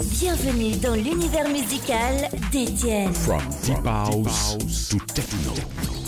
Bienvenue dans l'univers musical d'Étienne. From deep house to techno.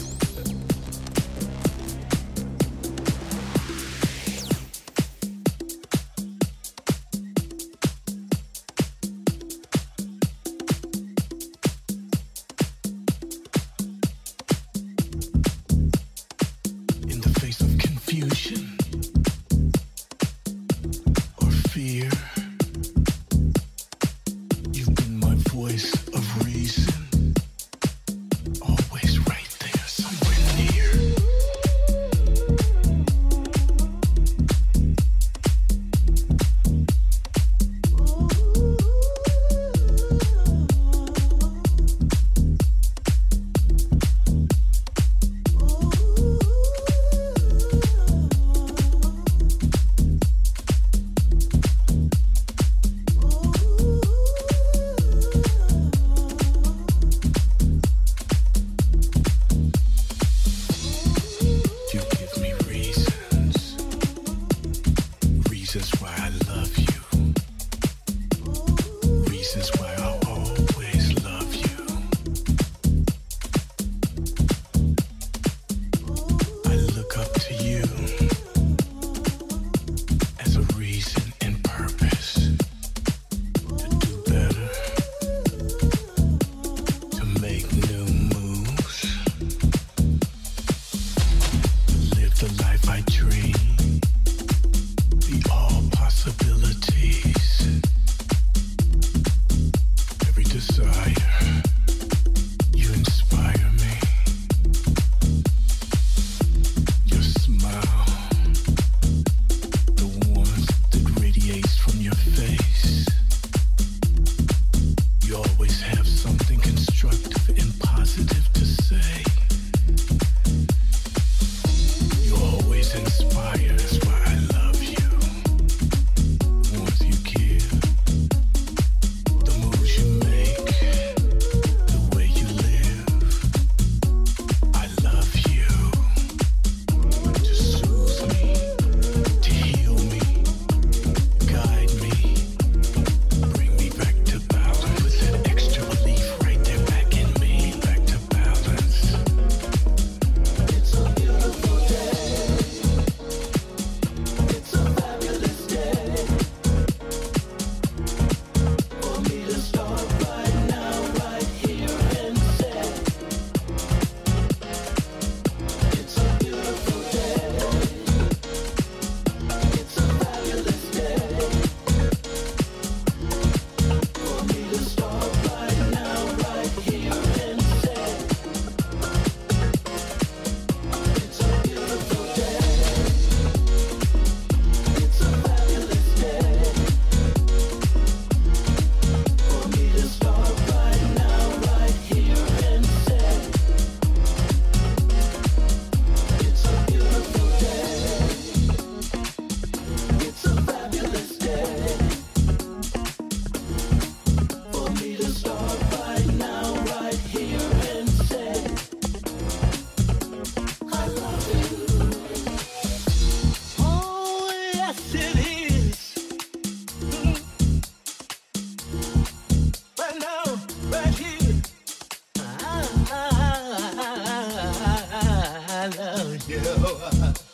you.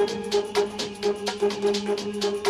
Thank you.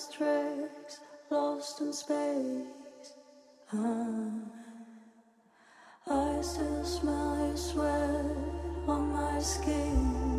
endless tracks, lost in space. Uh, I still smell your sweat on my skin.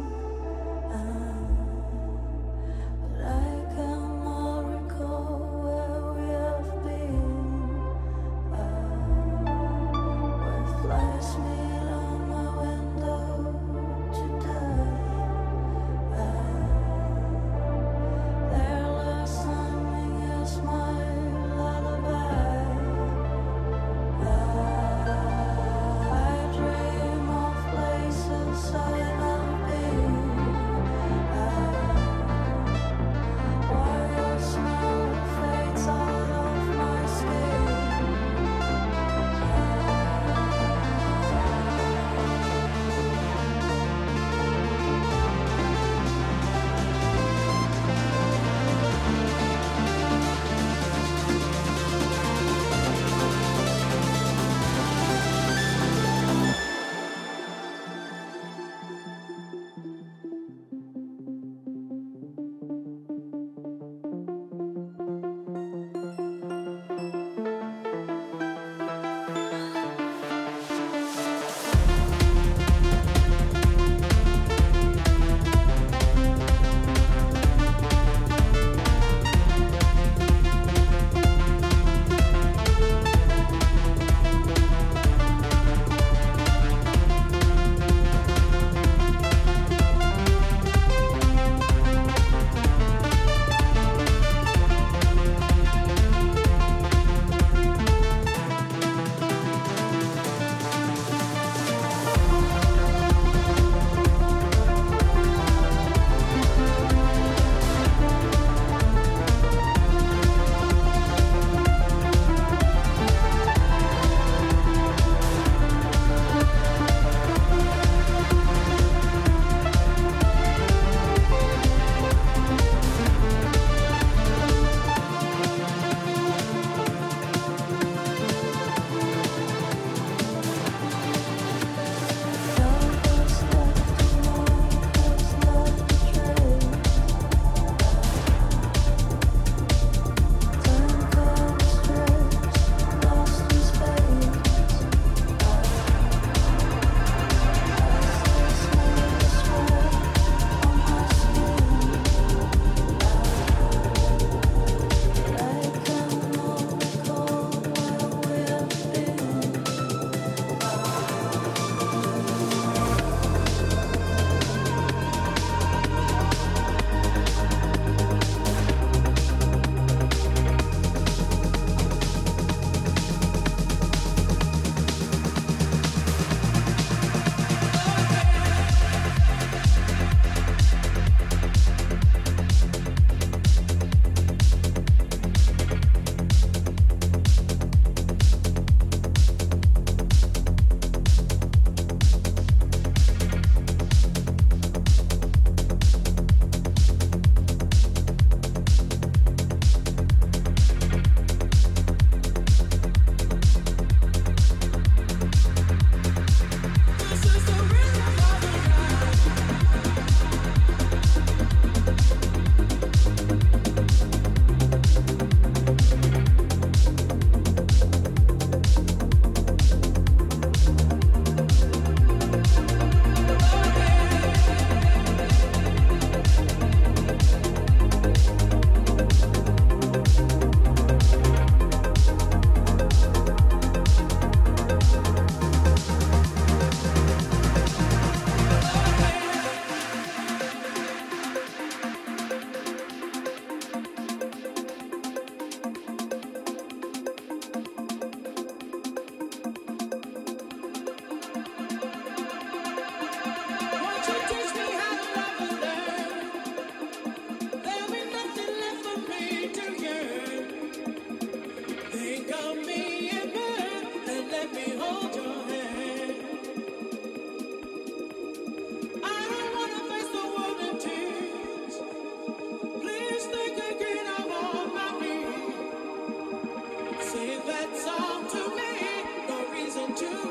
do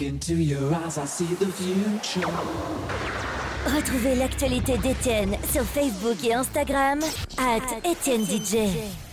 into your eyes, I see the future. Retrouvez l'actualité d'Étienne sur Facebook et Instagram at Étienne DJ.